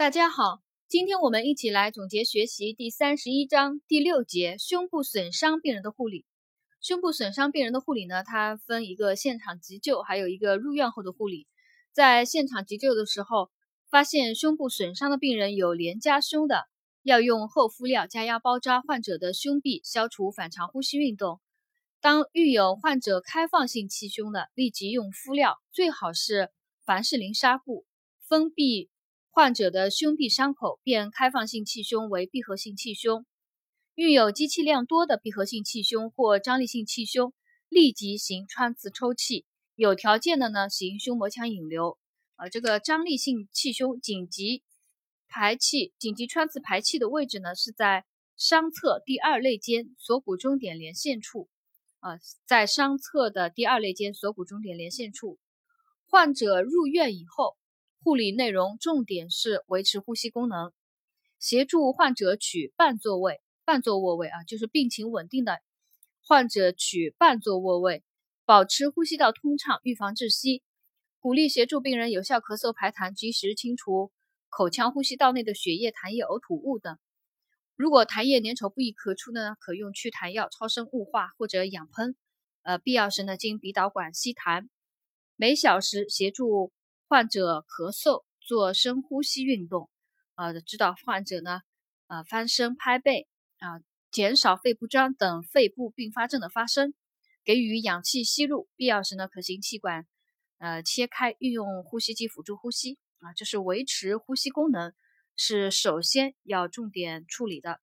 大家好，今天我们一起来总结学习第三十一章第六节胸部损伤病人的护理。胸部损伤病人的护理呢，它分一个现场急救，还有一个入院后的护理。在现场急救的时候，发现胸部损伤的病人有连夹胸的，要用厚敷料加压包扎患者的胸壁，消除反常呼吸运动。当遇有患者开放性气胸的，立即用敷料，最好是凡士林纱布，封闭患者的胸壁伤口，变开放性气胸为闭合性气胸。遇有积气量多的闭合性气胸或张力性气胸，立即行穿刺抽气，有条件的呢行胸膜腔引流。呃，这个张力性气胸紧急排气、紧急穿刺排气的位置呢是在伤侧第二肋间锁骨中点连线处。啊，在伤侧的第二肋间锁骨中点连线处，患者入院以后，护理内容重点是维持呼吸功能，协助患者取半坐位。半坐卧位啊，就是病情稳定的患者取半坐卧位，保持呼吸道通畅，预防窒息。鼓励协助病人有效咳嗽排痰，及时清除口腔呼吸道内的血液、痰液、呕吐物等。如果痰液粘稠不易咳出呢，可用祛痰药、超声雾化或者氧喷。呃，必要时呢，经鼻导管吸痰。每小时协助患者咳嗽，做深呼吸运动。呃，指导患者呢，呃，翻身、拍背。啊，减少肺部张等肺部并发症的发生，给予氧气吸入，必要时呢可行气管呃切开，运用呼吸机辅助呼吸啊，就是维持呼吸功能是首先要重点处理的，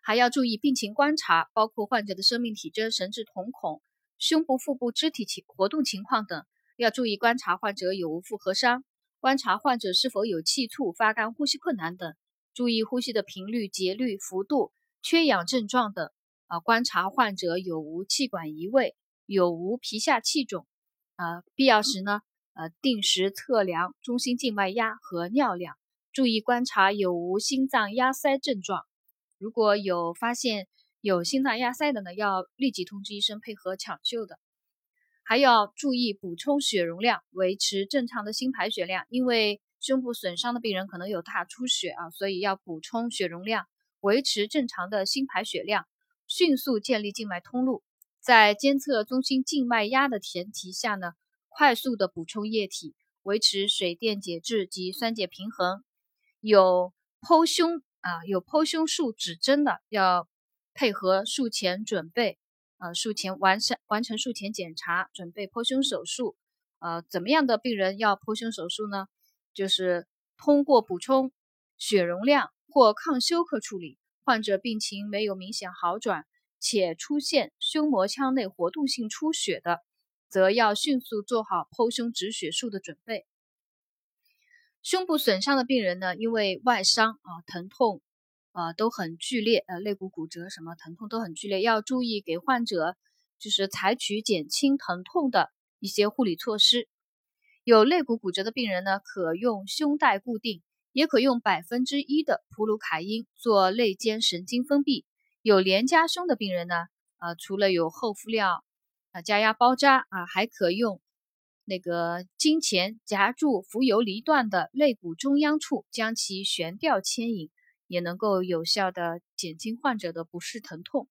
还要注意病情观察，包括患者的生命体征、神志瞳孔、胸部、腹部肢体情活动情况等，要注意观察患者有无复合伤，观察患者是否有气促、发干、呼吸困难等。注意呼吸的频率、节律、幅度、缺氧症状等啊，观察患者有无气管移位，有无皮下气肿啊，必要时呢，呃，定时测量中心静脉压和尿量，注意观察有无心脏压塞症状。如果有发现有心脏压塞的呢，要立即通知医生配合抢救的。还要注意补充血容量，维持正常的心排血量，因为。胸部损伤的病人可能有大出血啊，所以要补充血容量，维持正常的心排血量，迅速建立静脉通路。在监测中心静脉压的前提下呢，快速的补充液体，维持水电解质及酸碱平衡。有剖胸啊，有剖胸术指针的，要配合术前准备，呃，术前完成完成术前检查，准备剖胸手术。呃，怎么样的病人要剖胸手术呢？就是通过补充血容量或抗休克处理，患者病情没有明显好转，且出现胸膜腔内活动性出血的，则要迅速做好剖胸止血术的准备。胸部损伤的病人呢，因为外伤啊，疼痛啊都很剧烈，呃，肋骨骨折什么疼痛都很剧烈，要注意给患者就是采取减轻疼痛的一些护理措施。有肋骨骨折的病人呢，可用胸带固定，也可用百分之一的普鲁卡因做肋间神经封闭。有连夹胸的病人呢，呃，除了有厚敷料啊加压包扎啊，还可用那个金钱夹住浮游离断的肋骨中央处，将其悬吊牵引，也能够有效的减轻患者的不适疼痛。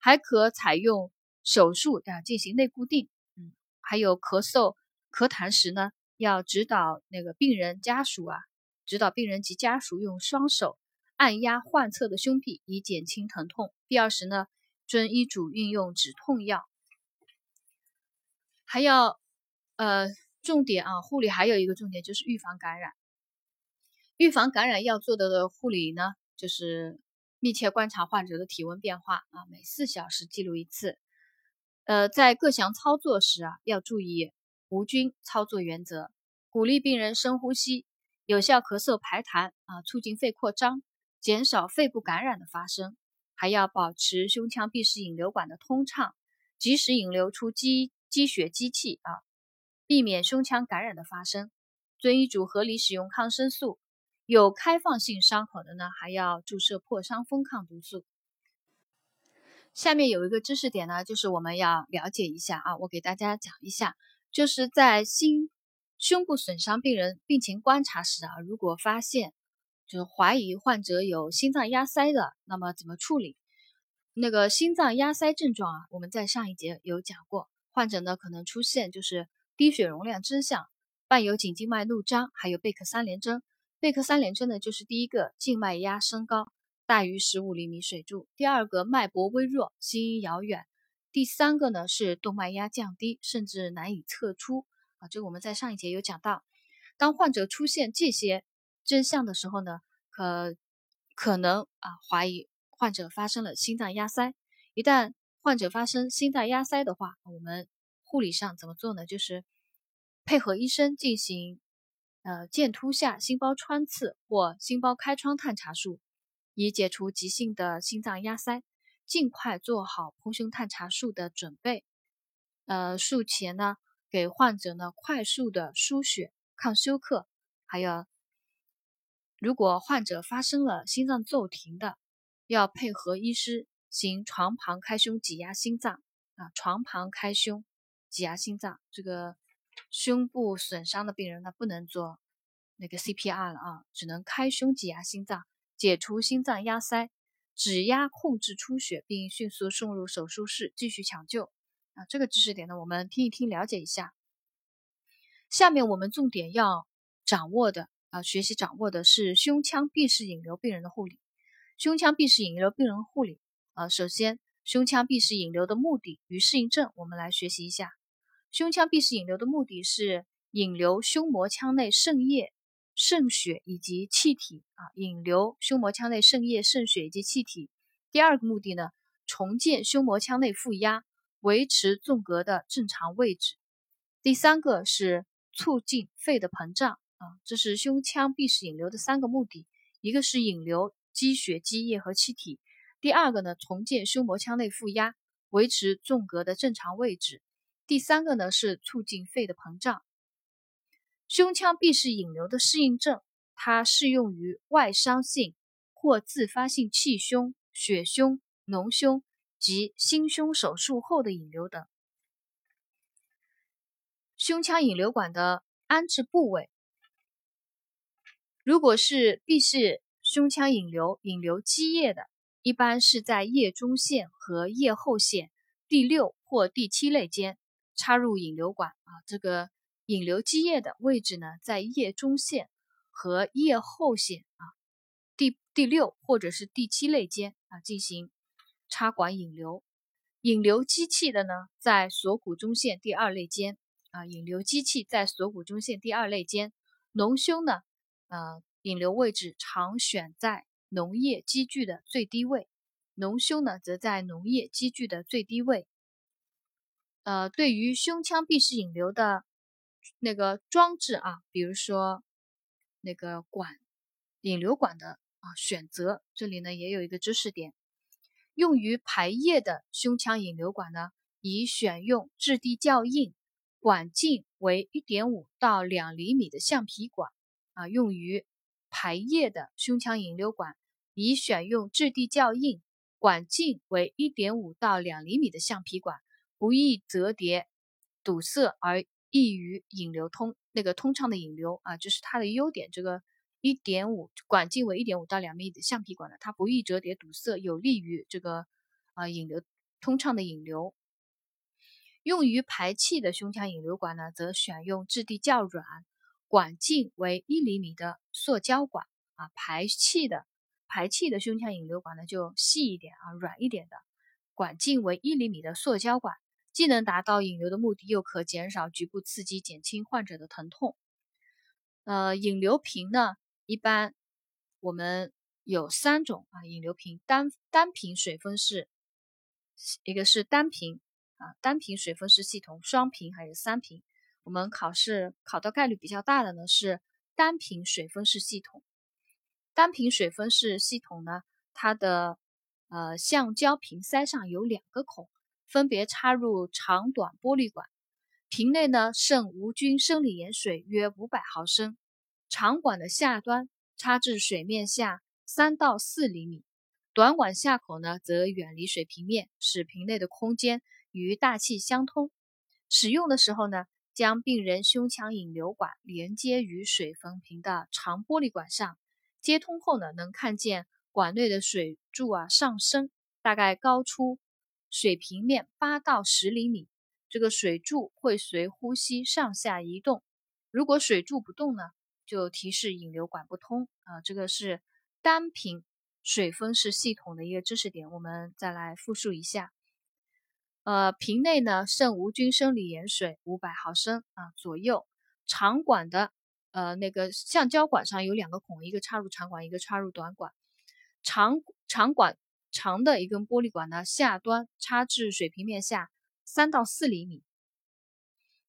还可采用手术啊进行内固定，嗯，还有咳嗽。咳痰时呢，要指导那个病人家属啊，指导病人及家属用双手按压患侧的胸壁，以减轻疼痛。必要时呢，遵医嘱运用止痛药。还要呃，重点啊，护理还有一个重点就是预防感染。预防感染要做的护理呢，就是密切观察患者的体温变化啊，每四小时记录一次。呃，在各项操作时啊，要注意。无菌操作原则，鼓励病人深呼吸，有效咳嗽排痰啊，促进肺扩张，减少肺部感染的发生。还要保持胸腔闭式引流管的通畅，及时引流出积积血积气啊，避免胸腔感染的发生。遵医嘱合理使用抗生素。有开放性伤口的呢，还要注射破伤风抗毒素。下面有一个知识点呢，就是我们要了解一下啊，我给大家讲一下。就是在心胸部损伤病人病情观察时啊，如果发现就是怀疑患者有心脏压塞的，那么怎么处理？那个心脏压塞症状啊，我们在上一节有讲过，患者呢可能出现就是低血容量真相，伴有颈静脉怒张，还有贝克三联征。贝克三联征呢，就是第一个静脉压升高大于十五厘米水柱，第二个脉搏微弱，心音遥远，第三个呢是动脉压降低，甚至难以测出啊。这个我们在上一节有讲到，当患者出现这些真相的时候呢，可可能啊怀疑。患者发生了心脏压塞，一旦患者发生心脏压塞的话，我们护理上怎么做呢？就是配合医生进行呃剑突下心包穿刺或心包开窗探查术，以解除急性的心脏压塞，尽快做好剖胸探查术的准备。呃，术前呢，给患者呢快速的输血抗休克，还有如果患者发生了心脏骤停的。要配合医师行床旁开胸挤压心脏啊，床旁开胸挤压心脏。这个胸部损伤的病人呢，不能做那个 CPR 了啊，只能开胸挤压心脏，解除心脏压塞，指压控制出血，并迅速送入手术室继续抢救啊。这个知识点呢，我们听一听，了解一下。下面我们重点要掌握的啊，学习掌握的是胸腔闭式引流病人的护理。胸腔闭式引流病人护理啊，首先，胸腔闭式引流的目的与适应症，我们来学习一下。胸腔闭式引流的目的是引流胸膜腔内渗液、渗血以及气体啊，引流胸膜腔内渗液、渗血以及气体。第二个目的呢，重建胸膜腔内负压，维持纵隔的正常位置。第三个是促进肺的膨胀啊，这是胸腔闭式引流的三个目的，一个是引流。积血、积液和气体。第二个呢，重建胸膜腔内负压，维持纵隔的正常位置。第三个呢，是促进肺的膨胀。胸腔闭式引流的适应症，它适用于外伤性或自发性气胸、血胸、脓胸及心胸手术后的引流等。胸腔引流管的安置部位，如果是闭式。胸腔引流引流积液的，一般是在腋中线和腋后线第六或第七肋间插入引流管啊。这个引流积液的位置呢，在腋中线和腋后线啊，第第六或者是第七肋间啊进行插管引流。引流机器的呢，在锁骨中线第二肋间啊，引流机器在锁骨中线第二肋间。脓胸呢，呃。引流位置常选在脓液积聚的最低位，脓胸呢则在脓液积聚的最低位。呃，对于胸腔闭式引流的那个装置啊，比如说那个管引流管的啊选择，这里呢也有一个知识点，用于排液的胸腔引流管呢，宜选用质地较硬、管径为一点五到两厘米的橡皮管啊，用于。排液的胸腔引流管宜选用质地较硬、管径为一点五到两厘米的橡皮管，不易折叠、堵塞而易于引流通那个通畅的引流啊，这是它的优点。这个一点五管径为一点五到两米的橡皮管呢，它不易折叠堵塞，有利于这个啊引流通畅的引流。用于排气的胸腔引流管呢，则选用质地较软。管径为一厘米的塑胶管啊，排气的排气的胸腔引流管呢就细一点啊，软一点的，管径为一厘米的塑胶管，既能达到引流的目的，又可减少局部刺激，减轻患者的疼痛。呃，引流瓶呢，一般我们有三种啊，引流瓶单单瓶水分式，一个是单瓶啊，单瓶水分式系统，双瓶还有三瓶。我们考试考到概率比较大的呢是单瓶水分式系统。单瓶水分式系统呢，它的呃橡胶瓶塞上有两个孔，分别插入长短玻璃管。瓶内呢渗无菌生理盐水约五百毫升，长管的下端插至水面下三到四厘米，短管下口呢则远离水平面，使瓶内的空间与大气相通。使用的时候呢。将病人胸腔引流管连接于水封瓶的长玻璃管上，接通后呢，能看见管内的水柱啊上升，大概高出水平面八到十厘米。这个水柱会随呼吸上下移动，如果水柱不动呢，就提示引流管不通啊。这个是单瓶水分式系统的一个知识点，我们再来复述一下。呃，瓶内呢剩无菌生理盐水五百毫升啊左右。长管的呃那个橡胶管上有两个孔，一个插入长管，一个插入短管。长长管长的一根玻璃管呢，下端插至水平面下三到四厘米，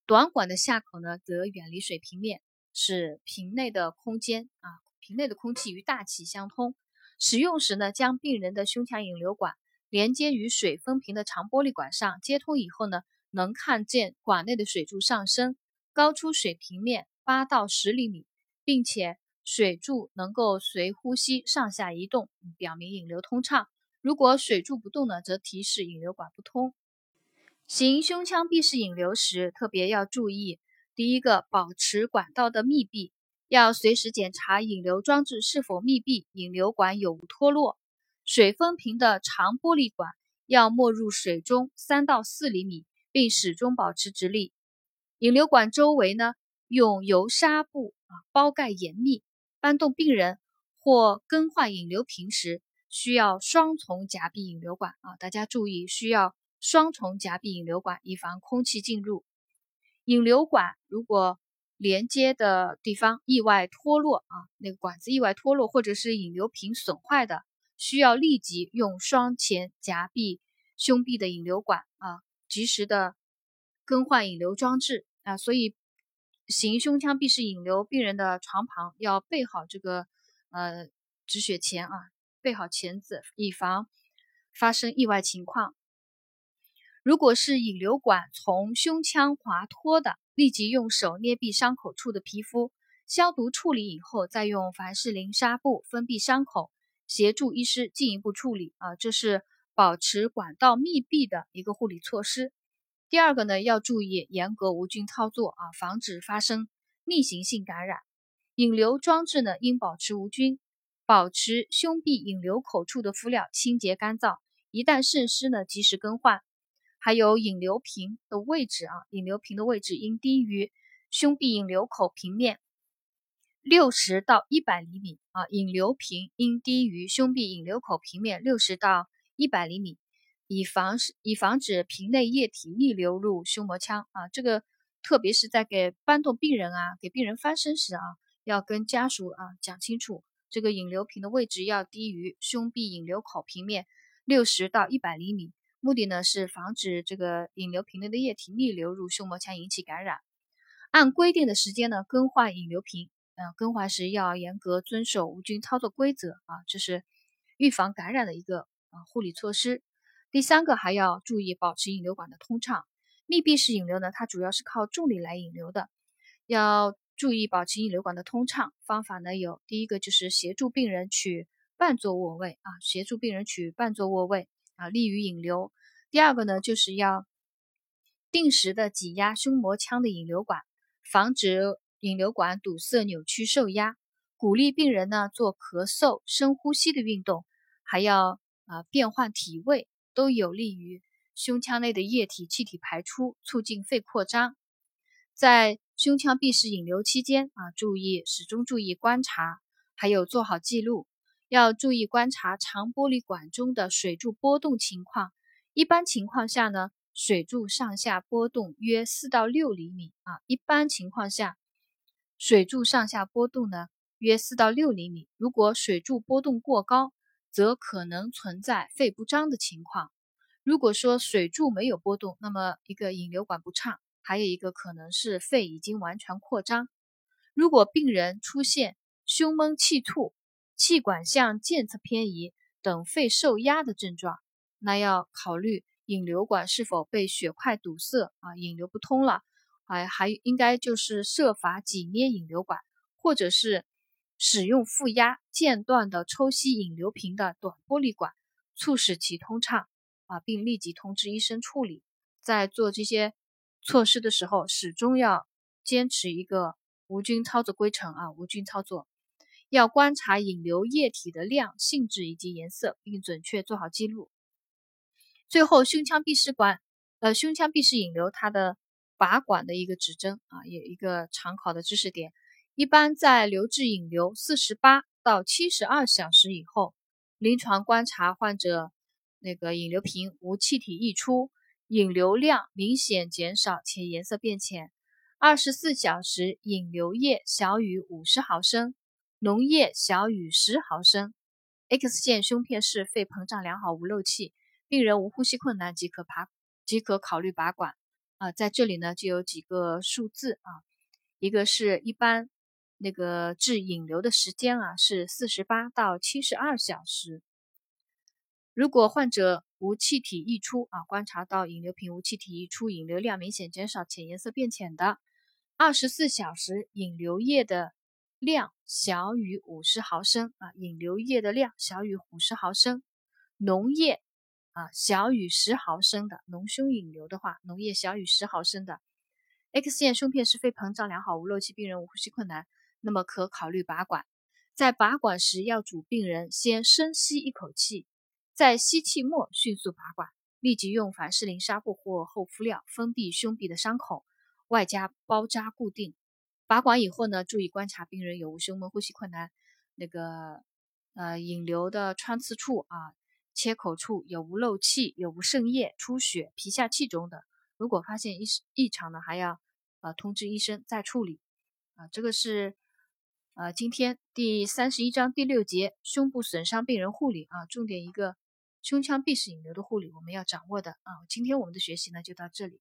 短管的下口呢则远离水平面，使瓶内的空间啊瓶内的空气与大气相通。使用时呢，将病人的胸腔引流管。连接于水分瓶的长玻璃管上，接通以后呢，能看见管内的水柱上升，高出水平面八到十厘米，并且水柱能够随呼吸上下移动，表明引流通畅。如果水柱不动呢，则提示引流管不通。行胸腔闭式引流时，特别要注意：第一个，保持管道的密闭，要随时检查引流装置是否密闭，引流管有无脱落。水封瓶的长玻璃管要没入水中三到四厘米，并始终保持直立。引流管周围呢，用油纱布啊包盖严密。搬动病人或更换引流瓶时，需要双重夹闭引流管啊，大家注意，需要双重夹闭引流管，以防空气进入。引流管如果连接的地方意外脱落啊，那个管子意外脱落，或者是引流瓶损坏的。需要立即用双前夹闭胸壁的引流管啊，及时的更换引流装置啊。所以行胸腔闭式引流病人的床旁要备好这个呃止血钳啊，备好钳子，以防发生意外情况。如果是引流管从胸腔滑脱的，立即用手捏闭伤口处的皮肤，消毒处理以后，再用凡士林纱布封闭伤口。协助医师进一步处理啊，这是保持管道密闭的一个护理措施。第二个呢，要注意严格无菌操作啊，防止发生逆行性感染。引流装置呢，应保持无菌，保持胸壁引流口处的敷料清洁干燥。一旦渗湿呢，及时更换。还有引流瓶的位置啊，引流瓶的位置应低于胸壁引流口平面。六十到一百厘米啊，引流瓶应低于胸壁引流口平面六十到一百厘米，以防以防止瓶内液体逆流入胸膜腔啊。这个特别是在给搬动病人啊，给病人翻身时啊，要跟家属啊讲清楚，这个引流瓶的位置要低于胸壁引流口平面六十到一百厘米，目的呢是防止这个引流瓶内的液体逆流入胸膜腔引起感染。按规定的时间呢更换引流瓶。嗯，更换时要严格遵守无菌操作规则啊，这是预防感染的一个啊护理措施。第三个还要注意保持引流管的通畅。密闭式引流呢，它主要是靠重力来引流的，要注意保持引流管的通畅。方法呢有，第一个就是协助病人取半坐卧位啊，协助病人取半坐卧位啊，利于引流。第二个呢，就是要定时的挤压胸膜腔的引流管，防止。引流管堵塞、扭曲、受压，鼓励病人呢做咳嗽、深呼吸的运动，还要啊变换体位，都有利于胸腔内的液体气体排出，促进肺扩张。在胸腔闭式引流期间啊，注意始终注意观察，还有做好记录，要注意观察长玻璃管中的水柱波动情况。一般情况下呢，水柱上下波动约四到六厘米啊，一般情况下。水柱上下波动呢，约四到六厘米。如果水柱波动过高，则可能存在肺不张的情况。如果说水柱没有波动，那么一个引流管不畅，还有一个可能是肺已经完全扩张。如果病人出现胸闷气促、气管向间侧偏移等肺受压的症状，那要考虑引流管是否被血块堵塞啊，引流不通了。哎，还应该就是设法挤捏引流管，或者是使用负压间断的抽吸引流瓶的短玻璃管，促使其通畅啊，并立即通知医生处理。在做这些措施的时候，始终要坚持一个无菌操作规程啊，无菌操作。要观察引流液体的量、性质以及颜色，并准确做好记录。最后，胸腔闭式管，呃，胸腔闭式引流它的拔管的一个指针啊，有一个常考的知识点。一般在留置引流四十八到七十二小时以后，临床观察患者那个引流瓶无气体溢出，引流量明显减少且颜色变浅。二十四小时引流液小于五十毫升。脓液小于十毫升，X 线胸片室肺膨胀良好无漏气，病人无呼吸困难即可拔即可考虑拔管啊。在这里呢就有几个数字啊，一个是一般那个治引流的时间啊是四十八到七十二小时。如果患者无气体溢出啊，观察到引流瓶无气体溢出，引流量明显减少且颜色变浅的，二十四小时引流液的。量小于五十毫升啊，引流液的量小于五十毫升，脓液啊小于十毫升的脓胸引流的话，脓液小于十毫升的，X 线胸片是肺膨胀良好无漏气，病人无呼吸困难，那么可考虑拔管。在拔管时要主病人先深吸一口气，在吸气末迅速拔管，立即用凡士林纱布或厚敷料封闭胸壁的伤口，外加包扎固定。拔管以后呢，注意观察病人有无胸闷、呼吸困难，那个呃引流的穿刺处啊、切口处有无漏气、有无渗液、出血、皮下气肿等。如果发现异异常呢，还要呃通知医生再处理。啊，这个是呃今天第三十一章第六节胸部损伤病人护理啊，重点一个胸腔闭式引流的护理我们要掌握的啊。今天我们的学习呢就到这里。